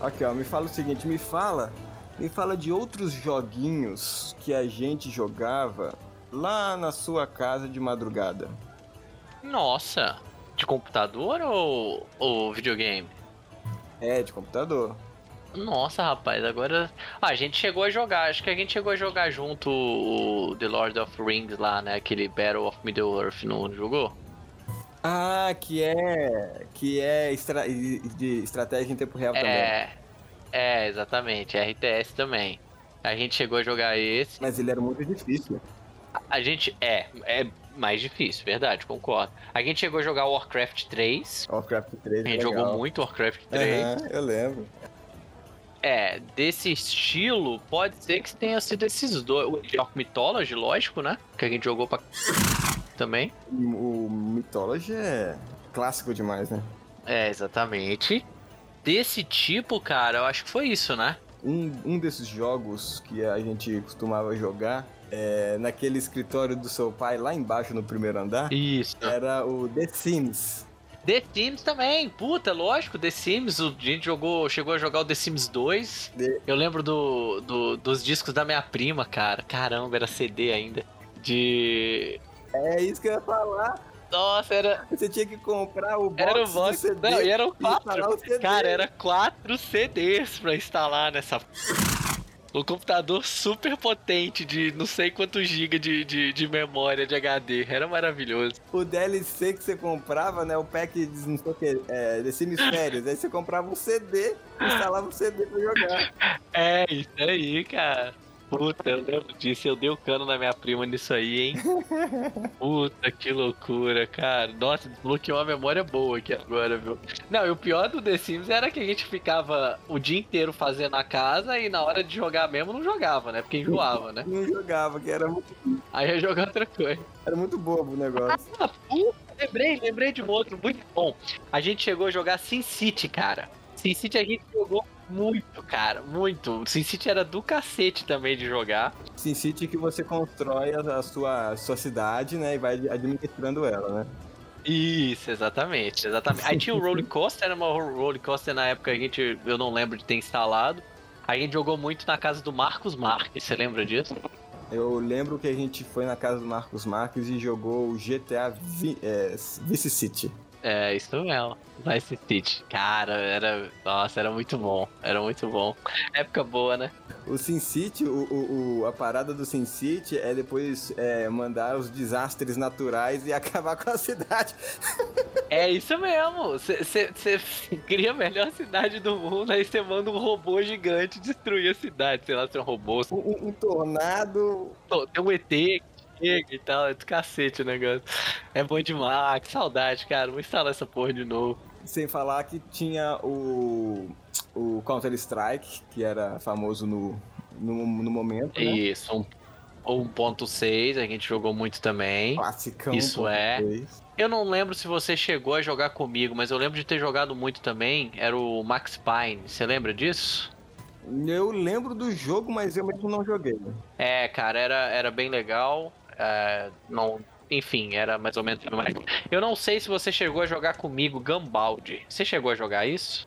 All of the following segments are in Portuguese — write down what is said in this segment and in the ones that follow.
Aqui, ó, me fala o seguinte, me fala, me fala de outros joguinhos que a gente jogava lá na sua casa de madrugada. Nossa, de computador ou, ou videogame? É, de computador. Nossa, rapaz, agora. Ah, a gente chegou a jogar, acho que a gente chegou a jogar junto o The Lord of Rings lá, né? Aquele Battle of Middle-earth, não jogou? Ah, que é. Que é estra de estratégia em tempo real é, também. É, exatamente. RTS também. A gente chegou a jogar esse. Mas ele era muito difícil. A, a gente. É, é mais difícil, verdade, concordo. A gente chegou a jogar Warcraft 3. Warcraft 3. A gente legal. jogou muito Warcraft 3. Uhum, eu lembro. É, desse estilo, pode ser que tenha sido esses dois. O of Mythology, lógico, né? Que a gente jogou pra. também. O Mythology é clássico demais, né? É, exatamente. Desse tipo, cara, eu acho que foi isso, né? Um, um desses jogos que a gente costumava jogar é, naquele escritório do seu pai, lá embaixo no primeiro andar. Isso. Era o The Sims. The Sims também, puta, lógico, The Sims, a gente jogou, chegou a jogar o The Sims 2. The... Eu lembro do, do, dos discos da minha prima, cara. Caramba, era CD ainda. De. É isso que eu ia falar. Nossa, era. Você tinha que comprar o box era o box. CD, Não, e eram quatro. CD. Cara, era quatro CDs pra instalar nessa. Um computador super potente de não sei quantos gigas de, de, de, memória de HD. Era maravilhoso. O DLC que você comprava, né? O pack de não sei o que, é, de Sinistérios. aí você comprava um CD, instalava um CD pra jogar. É, isso aí, cara. Puta, eu lembro disso. Eu dei o cano na minha prima nisso aí, hein? Puta, que loucura, cara. Nossa, desbloqueou uma memória boa aqui agora, viu? Não, e o pior do The Sims era que a gente ficava o dia inteiro fazendo a casa e na hora de jogar mesmo não jogava, né? Porque enjoava, né? Não jogava, que era muito. Aí ia jogar outra coisa. Era muito bobo o negócio. Ah, puta, lembrei, lembrei de um outro muito bom. A gente chegou a jogar Sin City, cara. Sin City a gente jogou muito, cara, muito. SimCity era do cacete também de jogar. SimCity que você constrói a sua, a sua cidade, né, e vai administrando ela, né? Isso, exatamente, exatamente. Aí tinha o Roller Coaster, era uma Roller Coaster na época a gente, eu não lembro de ter instalado. A gente jogou muito na casa do Marcos Marques, você lembra disso? Eu lembro que a gente foi na casa do Marcos Marques e jogou o GTA Vi, é, Vice City. É, isso mesmo. Vice City. Cara, era. Nossa, era muito bom. Era muito bom. Época boa, né? O Sin City, o, o, o a parada do Sin City é depois é, mandar os desastres naturais e acabar com a cidade. É isso mesmo. Você cria a melhor cidade do mundo, aí você manda um robô gigante destruir a cidade. Sei lá se é um robô. Um, um tornado. Tem um ET e tal, é do cacete o negócio. É bom demais, ah, que saudade, cara. Vou instalar essa porra de novo. Sem falar que tinha o, o Counter-Strike, que era famoso no, no, no momento. Né? Isso, um, 1.6, a gente jogou muito também. Classicão. Isso é. Eu não lembro se você chegou a jogar comigo, mas eu lembro de ter jogado muito também. Era o Max Payne. Você lembra disso? Eu lembro do jogo, mas eu mesmo não joguei. É, cara, era, era bem legal. É, não, enfim, era mais ou menos. Eu não sei se você chegou a jogar comigo Gambaldi. Você chegou a jogar isso?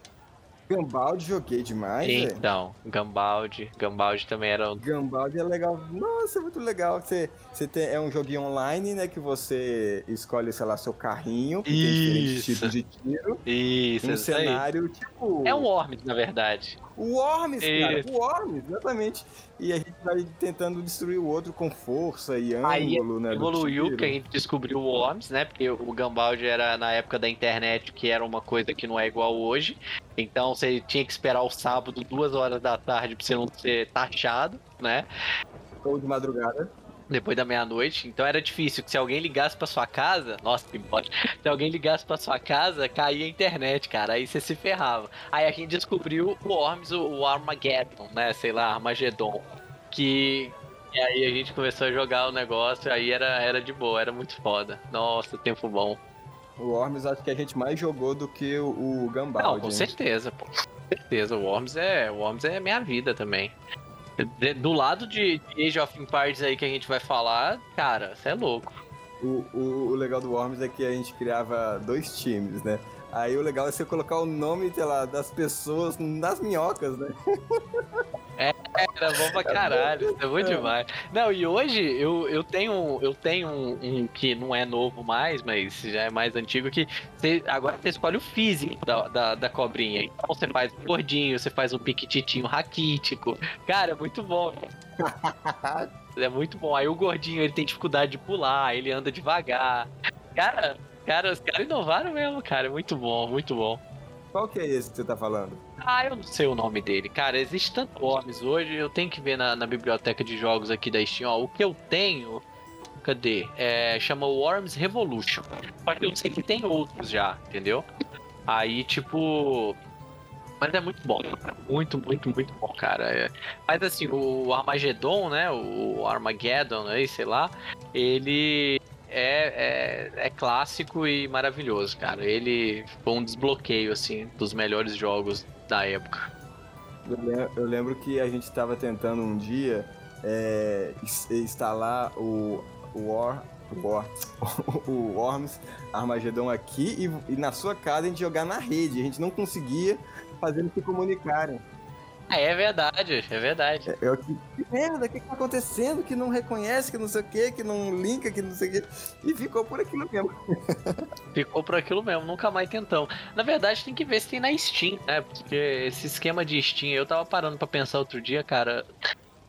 Gambaldi joguei demais. Então, é. Gambaldi. Gambaldi também era um. Gambaldi é legal. Nossa, é muito legal. Você, você tem, é um joguinho online, né? Que você escolhe, sei lá, seu carrinho. Que isso. tem diferentes tipos de tiro. Isso, Um cenário tipo. É um Worms, na verdade. O Worms, cara. O Worms, exatamente. E a gente vai tentando destruir o outro com força e ângulo, Aí, né? Evoluiu, porque a gente descobriu o Worms, né? Porque o Gambaldi era na época da internet, que era uma coisa que não é igual hoje. Então você tinha que esperar o sábado, duas horas da tarde, pra você não ser taxado, né? Ou de madrugada. Depois da meia-noite. Então era difícil que se alguém ligasse pra sua casa. Nossa, que bosta. Se alguém ligasse pra sua casa, caía a internet, cara. Aí você se ferrava. Aí a gente descobriu o Worms, o Armageddon, né? Sei lá, Armagedon. Que, e aí a gente começou a jogar o negócio, aí era, era de boa, era muito foda. Nossa, tempo bom. O Worms acho que a gente mais jogou do que o, o Gambaldi. Não, com certeza, pô. Com certeza, o Worms é, o Worms é minha vida também. Do lado de Age of Empires aí que a gente vai falar, cara, você é louco. O, o, o legal do Worms é que a gente criava dois times, né? Aí o legal é você colocar o nome, sei lá, das pessoas nas minhocas, né? É, era bom pra caralho, isso é muito é. demais. Não, e hoje eu, eu tenho, eu tenho um, um, que não é novo mais, mas já é mais antigo, que você, agora você escolhe o físico da, da, da cobrinha. Então você faz um gordinho, você faz um piquititinho raquítico. Cara, é muito bom. é muito bom. Aí o gordinho ele tem dificuldade de pular, ele anda devagar. Cara, Cara, os caras inovaram mesmo, cara. Muito bom, muito bom. Qual que é esse que você tá falando? Ah, eu não sei o nome dele. Cara, existe tanto Worms hoje, eu tenho que ver na, na, biblioteca de jogos aqui da Steam. Ó, o que eu tenho. Cadê? É, chama Worms Revolution. Só que eu sei que tem outros já, entendeu? Aí, tipo. Mas é muito bom. Muito, muito, muito bom, cara. É... Mas assim, o Armageddon, né? O Armageddon aí, sei lá. Ele é, é, é, clássico e maravilhoso, cara. Ele foi um desbloqueio, assim, dos melhores jogos da época. Eu lembro que a gente estava tentando um dia é, instalar o, War, War, o Worms Armageddon aqui e, e na sua casa a gente jogar na rede. A gente não conseguia fazer eles se comunicarem. É, é verdade, é verdade. É, eu, que, que merda, o que, que tá acontecendo? Que não reconhece, que não sei o que, que não linka, que não sei o que. E ficou por aquilo mesmo. ficou por aquilo mesmo, nunca mais tentamos. Na verdade, tem que ver se tem na Steam, né? Porque esse esquema de Steam, eu tava parando para pensar outro dia, cara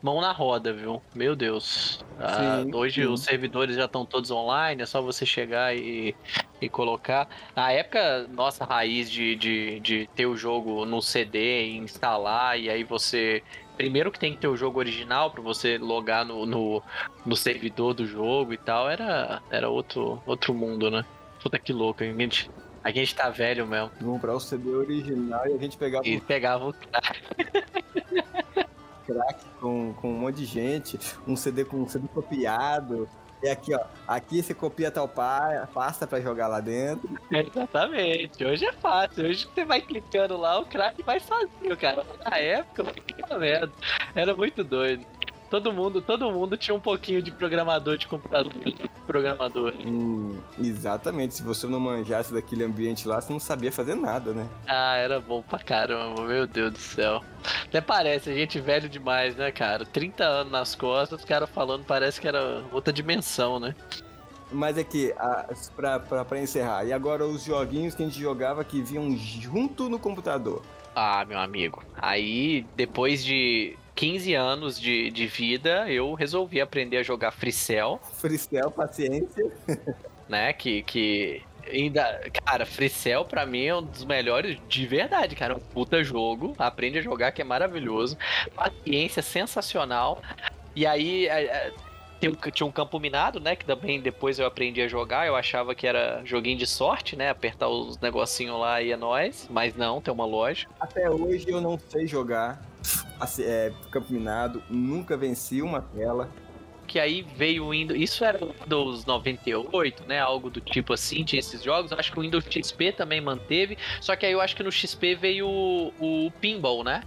mão na roda, viu? Meu Deus. Ah, hoje sim. os servidores já estão todos online, é só você chegar e, e colocar. Na época, nossa raiz de, de, de ter o jogo no CD e instalar, e aí você. Primeiro que tem que ter o jogo original para você logar no, no, no, servidor do jogo e tal, era, era outro, outro mundo, né? Puta que louco, a gente, a gente tá velho mesmo. Comprar o CD original e a gente pegava. E pegava o crack com, com um monte de gente, um CD com um CD copiado. E aqui, ó, aqui você copia tal pasta para jogar lá dentro. Exatamente. Hoje é fácil. Hoje você vai clicando lá, o crack vai sozinho, cara. Na época, que merda. Era muito doido todo mundo, todo mundo tinha um pouquinho de programador de computador, programador. Hum, exatamente. Se você não manjasse daquele ambiente lá, você não sabia fazer nada, né? Ah, era bom pra caramba, meu Deus do céu. Até parece, a gente velho demais, né, cara? 30 anos nas costas, os caras falando, parece que era outra dimensão, né? Mas é que, pra, pra, pra encerrar, e agora os joguinhos que a gente jogava que vinham junto no computador? Ah, meu amigo. Aí, depois de 15 anos de, de vida, eu resolvi aprender a jogar Freecell. Freecell, paciência. Né, que, que ainda, cara, Freecell pra mim é um dos melhores de verdade, cara. Um puta jogo, aprende a jogar que é maravilhoso. Paciência sensacional. E aí, é, é, tinha um campo minado, né? Que também depois eu aprendi a jogar. Eu achava que era joguinho de sorte, né? Apertar os negocinhos lá e é nóis. Mas não, tem uma loja. Até hoje eu não sei jogar assim, é, campo minado, nunca venci uma tela. Que aí veio o Windows. Isso era o Windows 98, né? Algo do tipo assim, tinha esses jogos. Eu acho que o Windows XP também manteve. Só que aí eu acho que no XP veio o, o Pinball, né?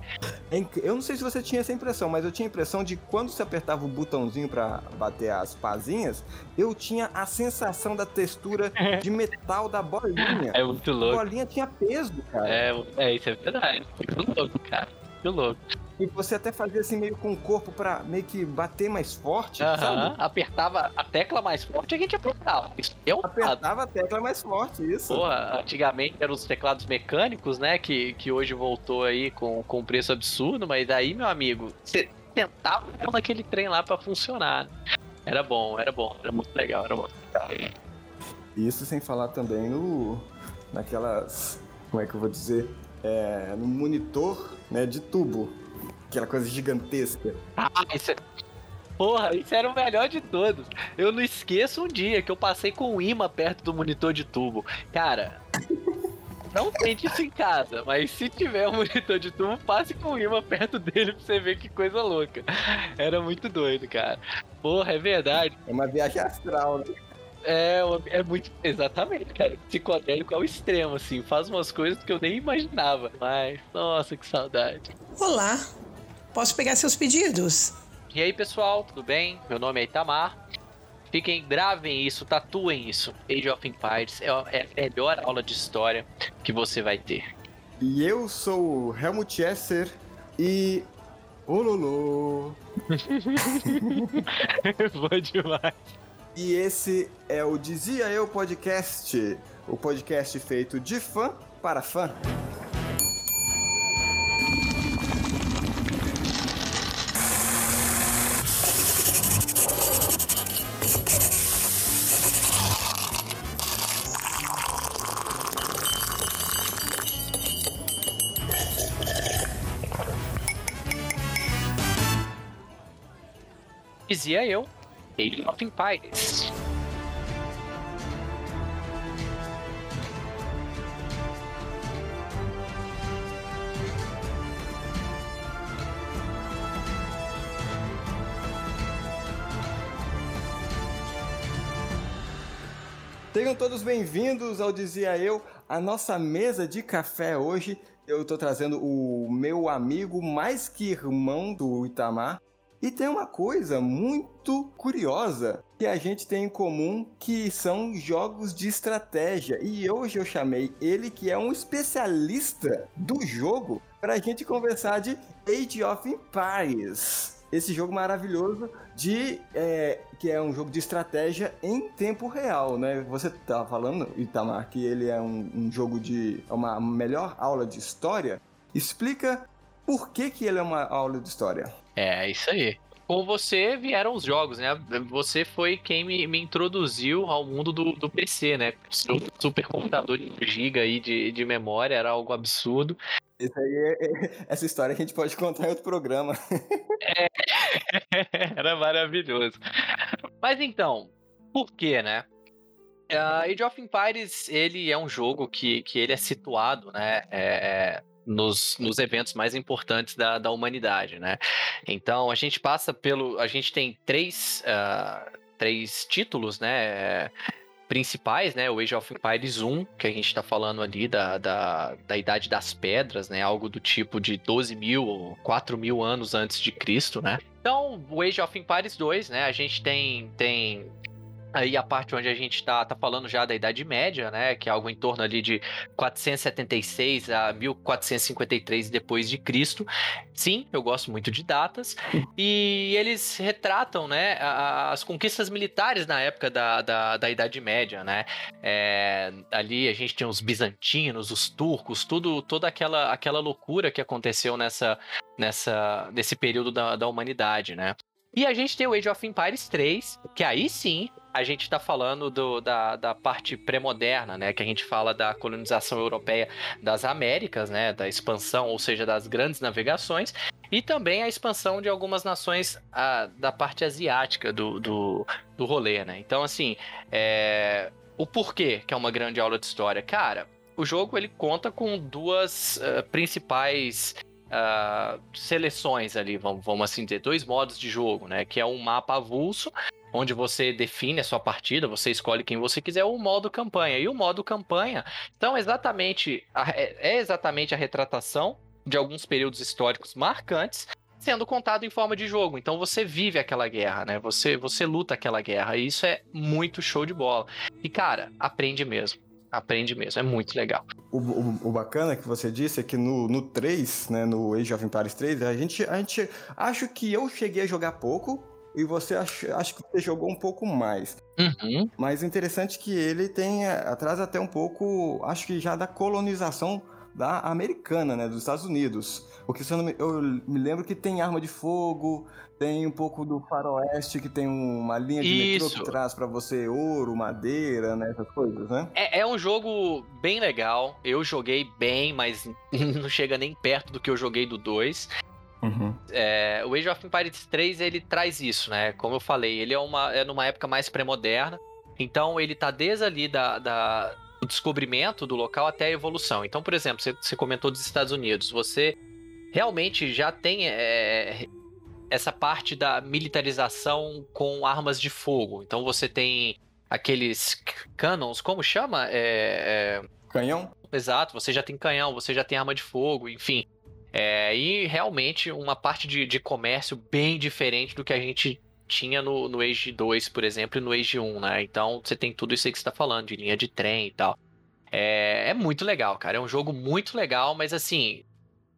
Eu não sei se você tinha essa impressão, mas eu tinha a impressão de quando você apertava o botãozinho para bater as pazinhas, eu tinha a sensação da textura de metal da bolinha. É muito louco. A bolinha tinha peso, cara. É, é isso é verdade. Muito louco, cara. Que louco. E você até fazia assim meio com o corpo pra meio que bater mais forte, uh -huh. sabe? Apertava a tecla mais forte, a gente apertava. Isso é um Apertava a tecla mais forte, isso. Porra, antigamente eram os teclados mecânicos, né? Que, que hoje voltou aí com, com preço absurdo, mas aí, meu amigo, você tentava naquele trem lá pra funcionar. Era bom, era bom, era muito legal, era muito legal. Isso sem falar também no. naquelas. Como é que eu vou dizer? É, no monitor né, de tubo. Aquela coisa gigantesca. Ah, isso é... Porra, isso era o melhor de todos. Eu não esqueço um dia que eu passei com um imã perto do monitor de tubo. Cara, não tente isso em casa, mas se tiver um monitor de tubo, passe com o imã perto dele pra você ver que coisa louca. Era muito doido, cara. Porra, é verdade. É uma viagem astral, né? É, é muito. Exatamente, cara. Psicodélico ao extremo, assim. Faz umas coisas que eu nem imaginava. Mas, nossa, que saudade. Olá, posso pegar seus pedidos? E aí, pessoal, tudo bem? Meu nome é Itamar. Fiquem, gravem isso, tatuem isso. Age of Empires é a melhor aula de história que você vai ter. E eu sou o Helmut Esser e. Ololô! Bom demais. E esse é o Dizia Eu Podcast, o podcast feito de fã para fã. Dizia eu, Age of Empires. Tenham todos bem-vindos ao Dizia Eu, a nossa mesa de café hoje. Eu tô trazendo o meu amigo mais que irmão do Itamar. E tem uma coisa muito curiosa que a gente tem em comum, que são jogos de estratégia. E hoje eu chamei ele, que é um especialista do jogo, para a gente conversar de Age of Empires esse jogo maravilhoso de é, que é um jogo de estratégia em tempo real, né? Você tá falando, Itamar, que ele é um, um jogo de uma melhor aula de história. Explica por que que ele é uma aula de história. É, isso aí. Com você vieram os jogos, né? Você foi quem me, me introduziu ao mundo do, do PC, né? Seu supercomputador de giga aí de, de memória era algo absurdo. Isso aí é, é, essa história que a gente pode contar em outro programa. É, era maravilhoso. Mas então, por quê, né? Uh, Age of Empires, ele é um jogo que, que ele é situado, né? É, nos, nos eventos mais importantes da, da humanidade, né? Então, a gente passa pelo... A gente tem três, uh, três títulos, né? principais, né? O Age of Empires 1, que a gente está falando ali da, da, da Idade das Pedras, né? Algo do tipo de 12 mil ou 4 mil anos antes de Cristo, né? Então, o Age of Empires 2, né? A gente tem, tem Aí a parte onde a gente está tá falando já da Idade Média, né, que é algo em torno ali de 476 a 1453 depois de Cristo. Sim, eu gosto muito de datas. E eles retratam, né, as conquistas militares na época da, da, da Idade Média, né. É, ali a gente tem os bizantinos, os turcos, tudo, toda aquela, aquela loucura que aconteceu nessa, nessa, nesse período da, da humanidade, né. E a gente tem o Age of Empires 3, que aí sim a gente está falando do, da, da parte pré-moderna, né? Que a gente fala da colonização europeia das Américas, né? Da expansão, ou seja, das grandes navegações. E também a expansão de algumas nações a, da parte asiática do, do, do rolê, né? Então, assim, é... o porquê que é uma grande aula de história? Cara, o jogo ele conta com duas uh, principais uh, seleções ali, vamos, vamos assim dizer, dois modos de jogo, né? Que é um mapa avulso onde você define a sua partida, você escolhe quem você quiser, o modo campanha. E o modo campanha, então, exatamente a, é, é exatamente a retratação de alguns períodos históricos marcantes sendo contado em forma de jogo. Então você vive aquela guerra, né? Você você luta aquela guerra. E isso é muito show de bola. E cara, aprende mesmo. Aprende mesmo, é muito legal. O, o, o bacana que você disse é que no, no 3, né, no Age of Empires 3, a gente, a gente acho que eu cheguei a jogar pouco, e você acha, acho que você jogou um pouco mais. Uhum. Mas interessante que ele tem atrás até um pouco, acho que já da colonização da americana, né, dos Estados Unidos. Porque eu, me, eu me lembro que tem arma de fogo, tem um pouco do faroeste que tem uma linha de Isso. metrô que traz para você ouro, madeira, né, essas coisas, né? É, é, um jogo bem legal. Eu joguei bem, mas não chega nem perto do que eu joguei do 2. Uhum. É, o Age of Empires 3 ele traz isso, né? Como eu falei, ele é, uma, é numa época mais pré-moderna. Então ele tá desde ali da, da, do descobrimento do local até a evolução. Então, por exemplo, você, você comentou dos Estados Unidos. Você realmente já tem é, essa parte da militarização com armas de fogo. Então você tem aqueles canons, como chama? É, é... Canhão? Exato, você já tem canhão, você já tem arma de fogo, enfim. É, e realmente uma parte de, de comércio bem diferente do que a gente tinha no, no Age 2, por exemplo, e no Age 1, né? Então você tem tudo isso aí que você tá falando, de linha de trem e tal. É, é muito legal, cara. É um jogo muito legal, mas assim,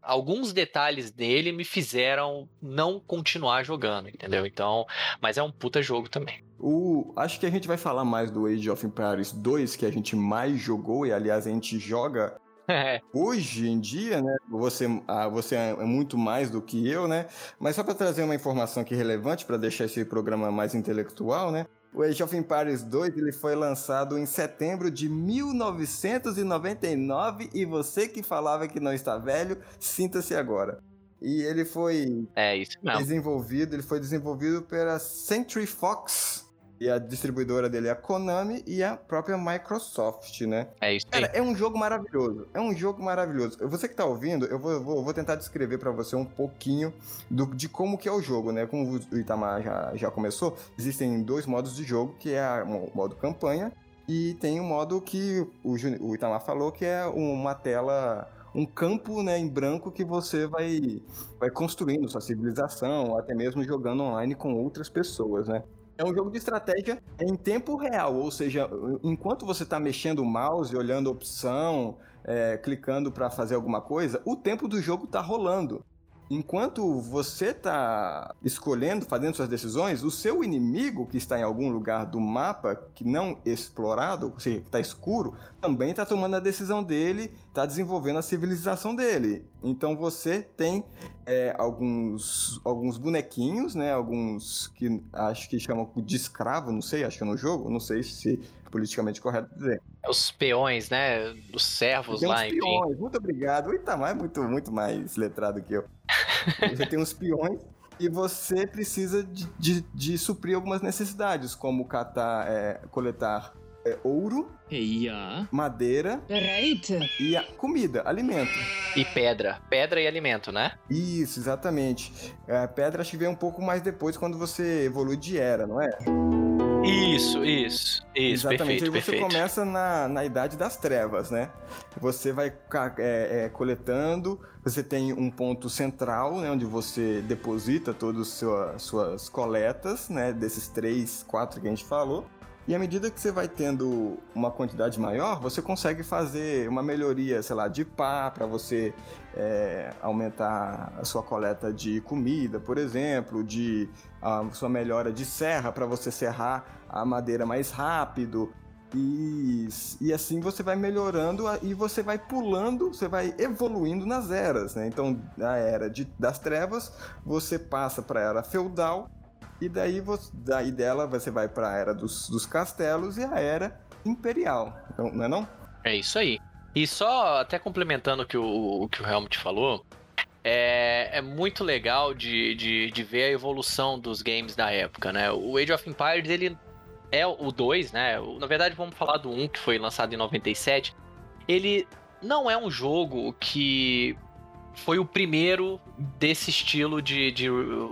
alguns detalhes dele me fizeram não continuar jogando, entendeu? Então, mas é um puta jogo também. O, acho que a gente vai falar mais do Age of Empires 2, que a gente mais jogou, e aliás a gente joga é. Hoje em dia, né, você, ah, você é muito mais do que eu, né? Mas só para trazer uma informação aqui relevante para deixar esse programa mais intelectual, né? O Age of Empires 2 ele foi lançado em setembro de 1999 e você que falava que não está velho, sinta-se agora. E ele foi é desenvolvido, ele foi desenvolvido pela Century Fox, e a distribuidora dele é a Konami e a própria Microsoft, né? É isso aí. Cara, é um jogo maravilhoso. É um jogo maravilhoso. Você que tá ouvindo, eu vou, vou, vou tentar descrever para você um pouquinho do, de como que é o jogo, né? Como o Itamar já, já começou, existem dois modos de jogo, que é o modo campanha e tem o um modo que o, o Itamar falou, que é uma tela um campo né, em branco que você vai, vai construindo sua civilização, até mesmo jogando online com outras pessoas, né? É um jogo de estratégia em tempo real, ou seja, enquanto você está mexendo o mouse, olhando a opção, é, clicando para fazer alguma coisa, o tempo do jogo está rolando enquanto você está escolhendo, fazendo suas decisões, o seu inimigo que está em algum lugar do mapa que não explorado, ou seja, que está escuro, também está tomando a decisão dele, está desenvolvendo a civilização dele. Então você tem é, alguns, alguns bonequinhos, né? Alguns que acho que chamam de escravo, não sei, acho que é no jogo, não sei se politicamente correto dizer. Os peões, né? Os servos lá, enfim. Peões. Muito obrigado. O Itamar é muito, muito mais letrado que eu. Você tem uns peões e você precisa de, de, de suprir algumas necessidades, como catar, é, coletar é, ouro, yeah. madeira right. e a comida, alimento. E pedra. Pedra e alimento, né? Isso, exatamente. A é, pedra acho que vem um pouco mais depois, quando você evolui de era, não é? Isso, isso, isso, Exatamente. Perfeito, Aí você perfeito. começa na, na Idade das Trevas, né? Você vai é, é, coletando, você tem um ponto central, né? Onde você deposita todas as sua, suas coletas, né? Desses três, quatro que a gente falou. E à medida que você vai tendo uma quantidade maior, você consegue fazer uma melhoria, sei lá, de pá, para você é, aumentar a sua coleta de comida, por exemplo, de a sua melhora de serra, para você serrar a madeira mais rápido. E, e assim você vai melhorando e você vai pulando, você vai evoluindo nas eras, né? Então, a era de, das trevas, você passa para a era feudal, e daí, você, daí dela você vai para a era dos, dos castelos e a era imperial, não, não é não? É isso aí. E só até complementando o que o, o que o Helmut falou, é, é muito legal de, de, de ver a evolução dos games da época, né? O Age of Empires, ele é o 2, né? Na verdade, vamos falar do 1, que foi lançado em 97. Ele não é um jogo que foi o primeiro desse estilo de, de,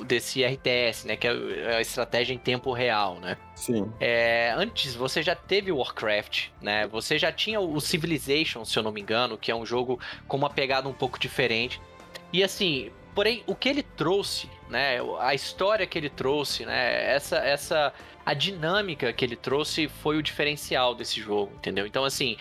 desse RTS, né? Que é a estratégia em tempo real, né? Sim. É, antes você já teve Warcraft, né? Você já tinha o Civilization, se eu não me engano, que é um jogo com uma pegada um pouco diferente. E assim, porém, o que ele trouxe, né? A história que ele trouxe, né? Essa, essa, a dinâmica que ele trouxe foi o diferencial desse jogo, entendeu? Então, assim,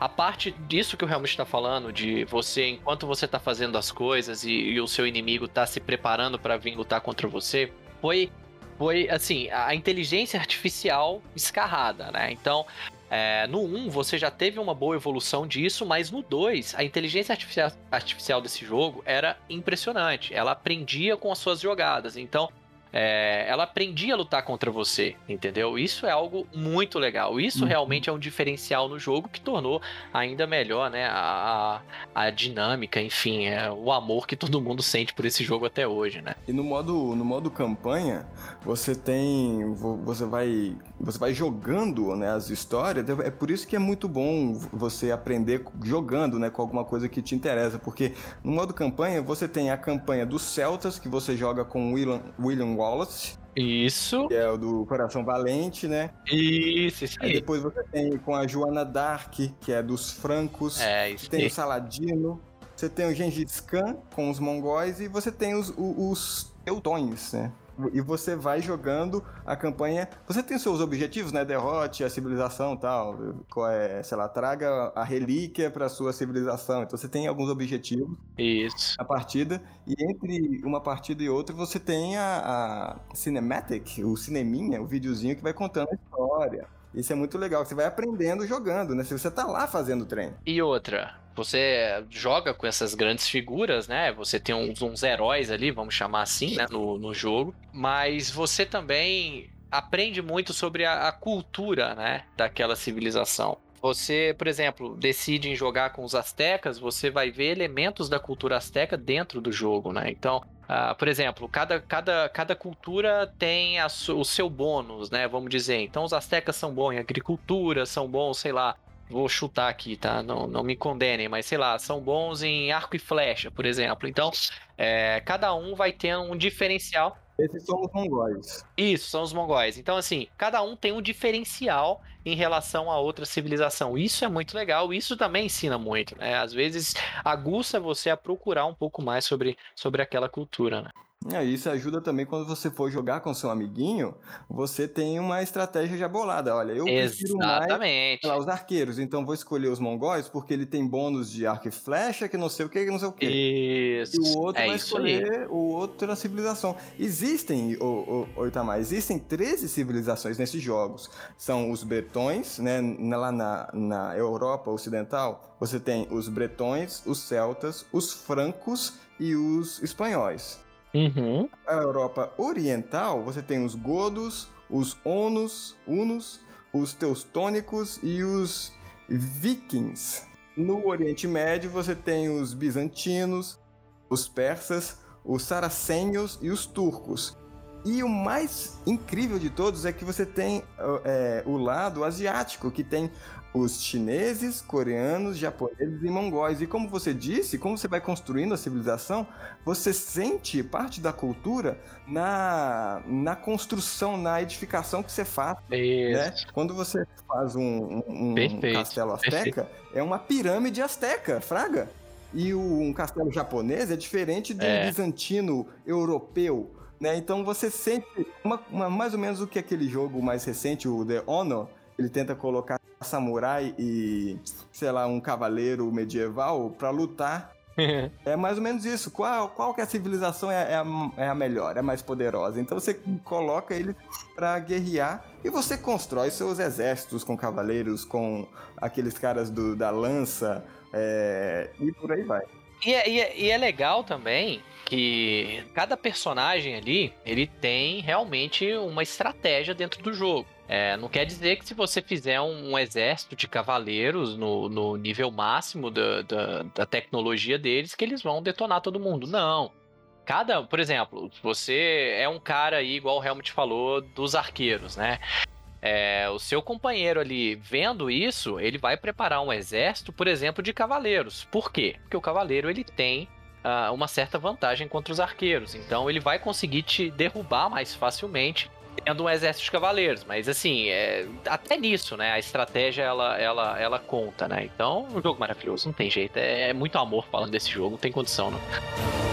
a parte disso que o Helmut está falando, de você, enquanto você está fazendo as coisas e, e, o seu inimigo está se preparando para vir lutar contra você, foi, foi assim, a inteligência artificial escarrada, né? Então, é, no 1 você já teve uma boa evolução disso, mas no 2 a inteligência artificial, artificial desse jogo era impressionante. Ela aprendia com as suas jogadas. Então, é, ela aprendia a lutar contra você, entendeu? Isso é algo muito legal. Isso uhum. realmente é um diferencial no jogo que tornou ainda melhor, né? A, a, a, dinâmica, enfim, é o amor que todo mundo sente por esse jogo até hoje, né? E no modo, no modo campanha, você tem. Você vai. Você vai jogando né, as histórias. É por isso que é muito bom você aprender jogando, né? Com alguma coisa que te interessa. Porque no modo campanha, você tem a campanha dos Celtas, que você joga com William, William Wallace. Isso. Que é o do Coração Valente, né? Isso, isso aí. aí. depois você tem com a Joana Dark, que é dos francos. É, isso Tem aí. o Saladino. Você tem o Gengis Khan com os mongóis e você tem os, os, os teutões, né? E você vai jogando a campanha. Você tem seus objetivos, né? Derrote a civilização tal. Qual é, sei lá, traga a relíquia para sua civilização. Então você tem alguns objetivos. Isso. A partida. E entre uma partida e outra você tem a, a Cinematic, o cineminha, o videozinho que vai contando a história. Isso é muito legal, você vai aprendendo jogando, né? Se você tá lá fazendo treino. E outra, você joga com essas grandes figuras, né? Você tem uns, uns heróis ali, vamos chamar assim, né? No, no jogo. Mas você também aprende muito sobre a, a cultura, né? Daquela civilização. Você, por exemplo, decide em jogar com os astecas, você vai ver elementos da cultura asteca dentro do jogo, né? Então, Uh, por exemplo, cada, cada, cada cultura tem a, o seu bônus, né? Vamos dizer. Então, os astecas são bons em agricultura, são bons, sei lá, vou chutar aqui, tá? Não, não me condenem, mas sei lá, são bons em arco e flecha, por exemplo. Então, é, cada um vai ter um diferencial. Esses são os mongóis. Isso, são os mongóis. Então, assim, cada um tem um diferencial em relação a outra civilização. Isso é muito legal, isso também ensina muito, né? Às vezes aguça você a procurar um pouco mais sobre, sobre aquela cultura, né? É, isso ajuda também quando você for jogar com seu amiguinho, você tem uma estratégia já bolada. Olha, eu prefiro Exatamente. mais lá, os arqueiros, então vou escolher os mongóis porque ele tem bônus de arco e flecha, que não sei o que, que não sei o que. Isso. E o outro é vai escolher o outro da civilização. Existem, o, o, o Itamar, existem 13 civilizações nesses jogos. São os bretões, né? Lá na, na Europa Ocidental, você tem os bretões, os celtas, os francos e os espanhóis. Uhum. A Europa Oriental, você tem os godos, os onos, unos, os teustônicos e os vikings. No Oriente Médio, você tem os bizantinos, os persas, os saracênios e os turcos. E o mais incrível de todos é que você tem é, o lado asiático, que tem os chineses, coreanos, japoneses e mongóis. E como você disse, como você vai construindo a civilização, você sente parte da cultura na, na construção, na edificação que você faz. Né? Quando você faz um, um, um castelo asteca, é uma pirâmide asteca, fraga. E o, um castelo japonês é diferente do é. bizantino europeu. Né? Então você sente uma, uma, mais ou menos o que aquele jogo mais recente, o The Honor, ele tenta colocar samurai e, sei lá, um cavaleiro medieval para lutar. é mais ou menos isso. Qual, qual que é a civilização é, é, a, é a melhor, é a mais poderosa? Então você coloca ele para guerrear e você constrói seus exércitos com cavaleiros, com aqueles caras do, da lança é, e por aí vai. E é, e, é, e é legal também que cada personagem ali, ele tem realmente uma estratégia dentro do jogo. É, não quer dizer que se você fizer um, um exército de cavaleiros no, no nível máximo da, da, da, tecnologia deles, que eles vão detonar todo mundo. Não. Cada, por exemplo, você é um cara aí, igual o Helmut falou, dos arqueiros, né? É, o seu companheiro ali vendo isso, ele vai preparar um exército, por exemplo, de cavaleiros. Por quê? Porque o cavaleiro ele tem uh, uma certa vantagem contra os arqueiros. Então ele vai conseguir te derrubar mais facilmente tendo um exército de cavaleiros, mas assim, é, até nisso, né, a estratégia ela, ela, ela conta, né? Então, um jogo maravilhoso, não tem jeito, é, é muito amor falando desse jogo, não tem condição, não.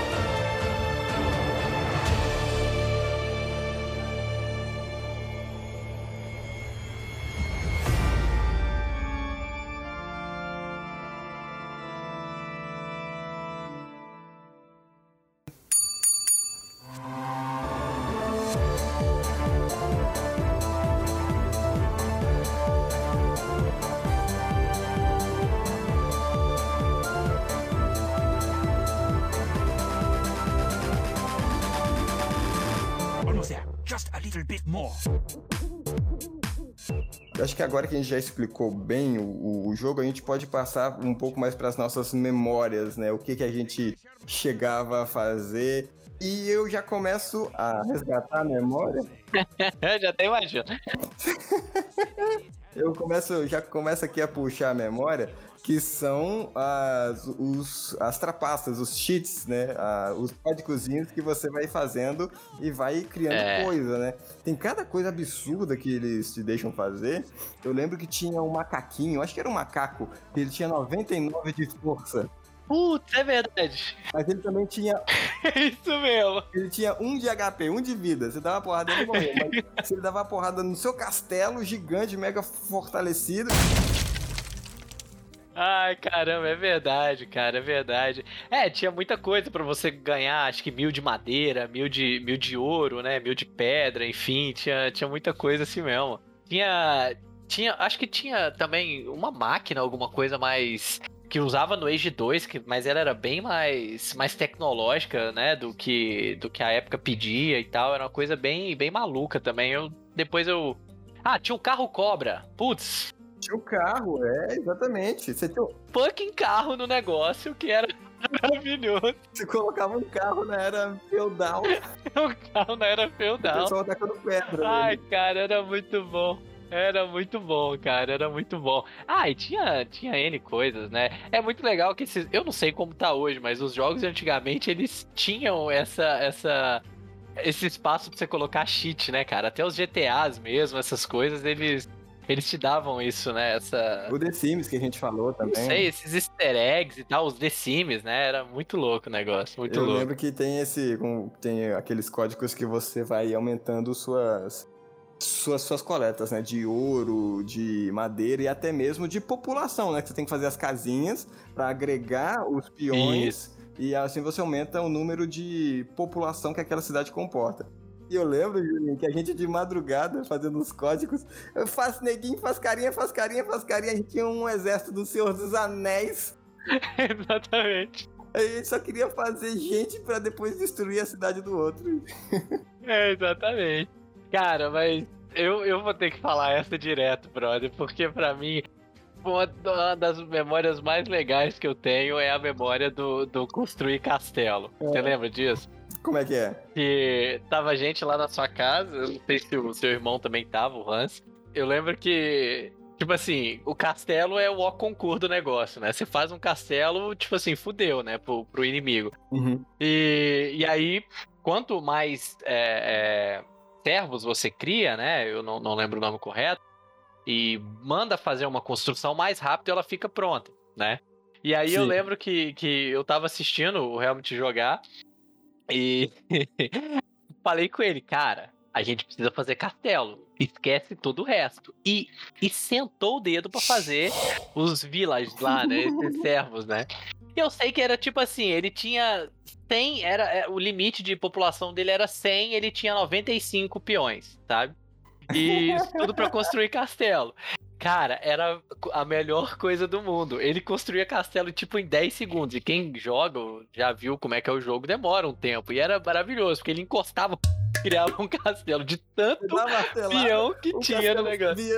Acho que agora que a gente já explicou bem o, o jogo, a gente pode passar um pouco mais para as nossas memórias, né? O que, que a gente chegava a fazer. E eu já começo a resgatar a memória. já até imagino. eu começo, já começo aqui a puxar a memória que são as, os, as trapaças, os cheats, né? os códigozinhos que você vai fazendo e vai criando é. coisa, né? Tem cada coisa absurda que eles te deixam fazer. Eu lembro que tinha um macaquinho, acho que era um macaco, que ele tinha 99 de força. Putz, é verdade. Mas ele também tinha. Isso mesmo. Ele tinha um de HP, um de vida. Você dava uma porrada ele morreu. Mas se ele dava uma porrada no seu castelo gigante, mega fortalecido. Ai, caramba, é verdade, cara, é verdade. É, tinha muita coisa para você ganhar, acho que mil de madeira, mil de, mil de ouro, né? Mil de pedra, enfim, tinha, tinha muita coisa assim mesmo. Tinha. Tinha. Acho que tinha também uma máquina, alguma coisa mais que usava no Age 2, que, mas ela era bem mais, mais tecnológica, né, do que, do que a época pedia e tal. Era uma coisa bem, bem maluca também. Eu, depois eu... Ah, tinha um carro cobra. Putz. Tinha um carro, é, exatamente. Você tinha um fucking carro no negócio que era maravilhoso. Você colocava um carro na era feudal. um carro na era feudal. O pessoal tacando pedra. Ai, né? cara, era muito bom. Era muito bom, cara, era muito bom. Ah, e tinha, tinha N coisas, né? É muito legal que esses. Eu não sei como tá hoje, mas os jogos antigamente eles tinham essa. essa esse espaço pra você colocar cheat, né, cara? Até os GTAs mesmo, essas coisas, eles. Eles te davam isso, né? Essa... O The Sims que a gente falou também. Não sei, esses easter eggs e tal, os The Sims, né? Era muito louco o negócio, muito Eu louco. Eu lembro que tem esse. Tem aqueles códigos que você vai aumentando suas suas, suas coletas, né? De ouro, de madeira e até mesmo de população, né? Que você tem que fazer as casinhas para agregar os peões. Isso. E assim você aumenta o número de população que aquela cidade comporta. E eu lembro, que a gente de madrugada fazendo os códigos, eu faço neguinho, faz carinha, faz carinha, faz carinha. A gente tinha um exército do Senhor dos Anéis. Exatamente. A gente só queria fazer gente para depois destruir a cidade do outro. é, exatamente. Cara, mas eu, eu vou ter que falar essa direto, brother, porque para mim uma das memórias mais legais que eu tenho é a memória do, do construir castelo. É. Você lembra disso? Como é que é? Que tava gente lá na sua casa, eu não sei se o seu irmão também tava, o Hans. Eu lembro que, tipo assim, o castelo é o concurso do negócio, né? Você faz um castelo, tipo assim, fudeu, né, pro, pro inimigo. Uhum. E, e aí, quanto mais é, é servos você cria, né? Eu não, não lembro o nome correto. E manda fazer uma construção mais rápido e ela fica pronta, né? E aí Sim. eu lembro que, que eu tava assistindo o Helmut jogar e falei com ele, cara, a gente precisa fazer castelo. Esquece todo o resto. E, e sentou o dedo para fazer os villages lá, né? Esses servos, né? E eu sei que era tipo assim, ele tinha 100, era, é, o limite de população dele era 100, ele tinha 95 peões, sabe? E isso tudo para construir castelo. Cara, era a melhor coisa do mundo. Ele construía castelo tipo em 10 segundos. E quem joga já viu como é que é o jogo, demora um tempo. E era maravilhoso, porque ele encostava, criava um castelo de tanto peão que tinha no negócio. Via.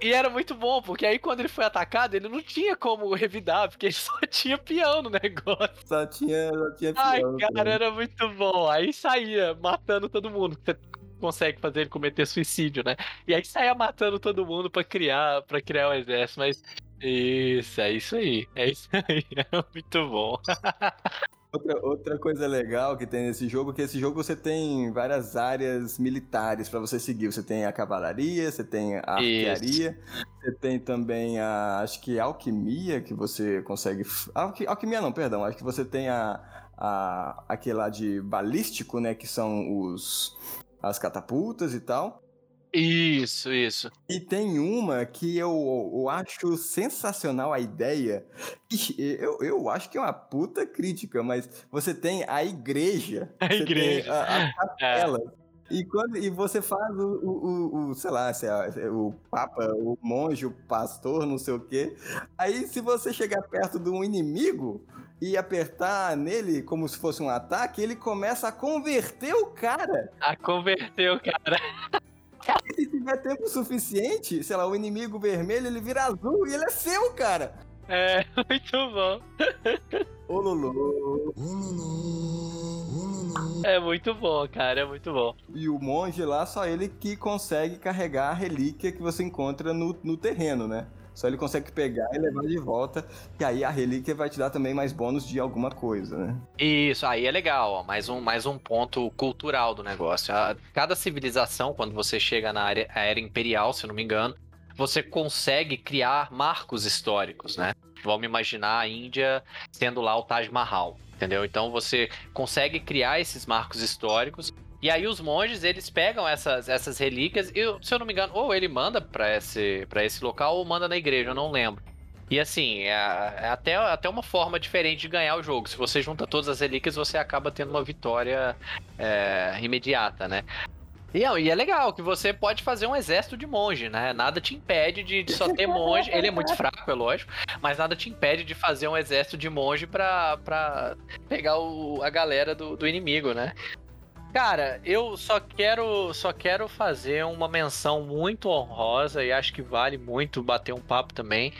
E era muito bom, porque aí quando ele foi atacado, ele não tinha como revidar, porque ele só tinha peão no negócio. Só tinha, só tinha peão. Ai, cara, também. era muito bom. Aí saía matando todo mundo. Você consegue fazer ele cometer suicídio, né? E aí saia matando todo mundo para criar, para criar o um exército, mas isso, é isso aí. É isso aí. É muito bom. Outra, outra coisa legal que tem nesse jogo é que esse jogo você tem várias áreas militares para você seguir. Você tem a cavalaria, você tem a arquearia, Isso. você tem também a, acho que a alquimia que você consegue... Alqui, alquimia não, perdão. Acho que você tem a, a, aquele lá de balístico, né, que são os as catapultas e tal. Isso, isso. E tem uma que eu, eu acho sensacional a ideia. Eu, eu acho que é uma puta crítica, mas você tem a igreja. A igreja. a, a é. capela. É. E, quando, e você faz o, o, o, sei lá, se é o papa, o monge, o pastor, não sei o quê. Aí, se você chegar perto de um inimigo e apertar nele como se fosse um ataque, ele começa a converter o cara. A converter o cara. Se tiver tempo suficiente, sei lá, o inimigo vermelho, ele vira azul e ele é seu, cara. É, muito bom. Ô Lulu. É muito bom, cara, é muito bom. E o monge lá, só ele que consegue carregar a relíquia que você encontra no, no terreno, né? Só ele consegue pegar e levar de volta. E aí a relíquia vai te dar também mais bônus de alguma coisa, né? Isso, aí é legal, ó. Mais um, mais um ponto cultural do negócio. A, cada civilização, quando você chega na área, era imperial, se não me engano, você consegue criar marcos históricos, né? vamos imaginar a Índia sendo lá o Taj Mahal, entendeu? Então você consegue criar esses marcos históricos e aí os monges, eles pegam essas, essas relíquias e, se eu não me engano, ou ele manda para esse, pra esse local ou manda na igreja, eu não lembro. E assim, é, é, até, até uma forma diferente de ganhar o jogo. Se você junta todas as relíquias, você acaba tendo uma vitória é, imediata, né? E, e, é legal que você pode fazer um exército de monge, né? Nada te impede de, de, só ter monge. Ele é muito fraco, é lógico, mas nada te impede de fazer um exército de monge pra, pra pegar o, a galera do, do inimigo, né? Cara, eu só quero só quero fazer uma menção muito honrosa e acho que vale muito bater um papo também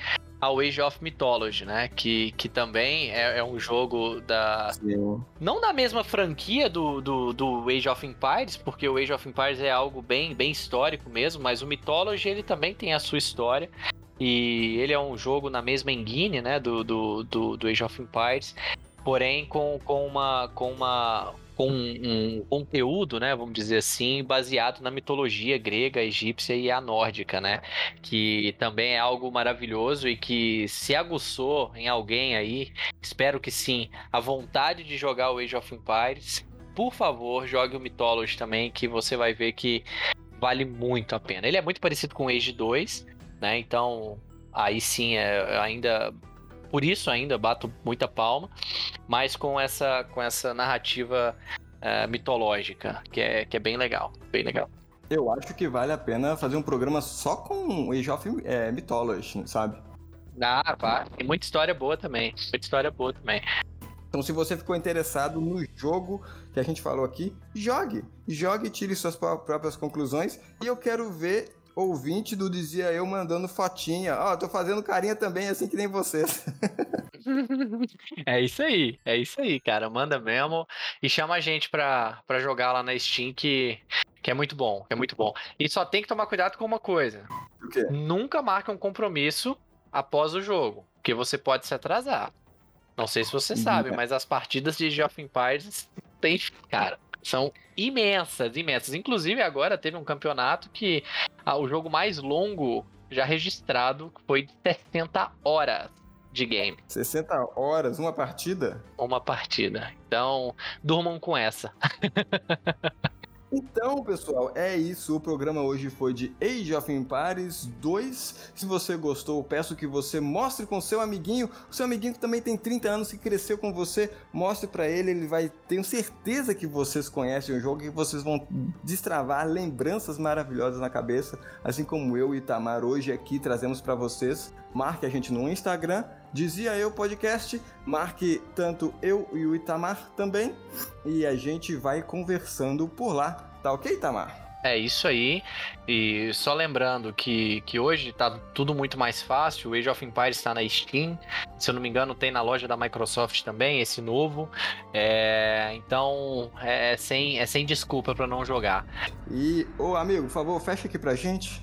ao Age of Mythology, né? Que, que também é, é um jogo da. Sim. Não da mesma franquia do, do, do, Age of Empires, porque o Age of Empires é algo bem, bem histórico mesmo, mas o Mythology ele também tem a sua história. E ele é um jogo na mesma engine, né? Do, do, do, do Age of Empires. Porém, com, com, uma, com uma, com um conteúdo, né, vamos dizer assim, baseado na mitologia grega, egípcia e a nórdica, né, que também é algo maravilhoso e que se aguçou em alguém aí, espero que sim, a vontade de jogar o Age of Empires, por favor, jogue o Mythology também, que você vai ver que vale muito a pena. Ele é muito parecido com o Age 2, né, então aí sim é ainda por isso ainda bato muita palma, mas com essa, com essa narrativa uh, mitológica, que é, que é bem legal, bem legal. Eu acho que vale a pena fazer um programa só com Age of é, Mythology, sabe? Ah, pá, tem muita história boa também, muita história boa também. Então, se você ficou interessado no jogo que a gente falou aqui, jogue. Jogue e tire suas próprias conclusões. E eu quero ver ouvinte do Dizia Eu mandando fotinha. Ó, oh, tô fazendo carinha também, assim que nem vocês. é isso aí, é isso aí, cara. Manda mesmo e chama a gente pra, pra jogar lá na Steam que, que é muito bom, é muito bom. E só tem que tomar cuidado com uma coisa. O quê? Nunca marque um compromisso após o jogo, porque você pode se atrasar. Não sei se você uhum. sabe, mas as partidas de Age of Empires tem, cara, são imensas, imensas. Inclusive, agora teve um campeonato que ah, o jogo mais longo já registrado foi de 60 horas de game. 60 horas, uma partida? Uma partida. Então, durmam com essa. Então, pessoal, é isso. O programa hoje foi de Age of Empires 2. Se você gostou, peço que você mostre com seu amiguinho, o seu amiguinho que também tem 30 anos, que cresceu com você, mostre para ele, ele vai, tenho certeza que vocês conhecem o jogo e vocês vão destravar lembranças maravilhosas na cabeça, assim como eu e Itamar hoje aqui trazemos para vocês. Marque a gente no Instagram, Dizia Eu Podcast, marque tanto eu e o Itamar também, e a gente vai conversando por lá. Tá ok, Itamar? É isso aí. E só lembrando que, que hoje tá tudo muito mais fácil. O Age of Empires está na Steam. Se eu não me engano, tem na loja da Microsoft também, esse novo. É, então é sem, é sem desculpa para não jogar. E, ô amigo, por favor, fecha aqui pra gente.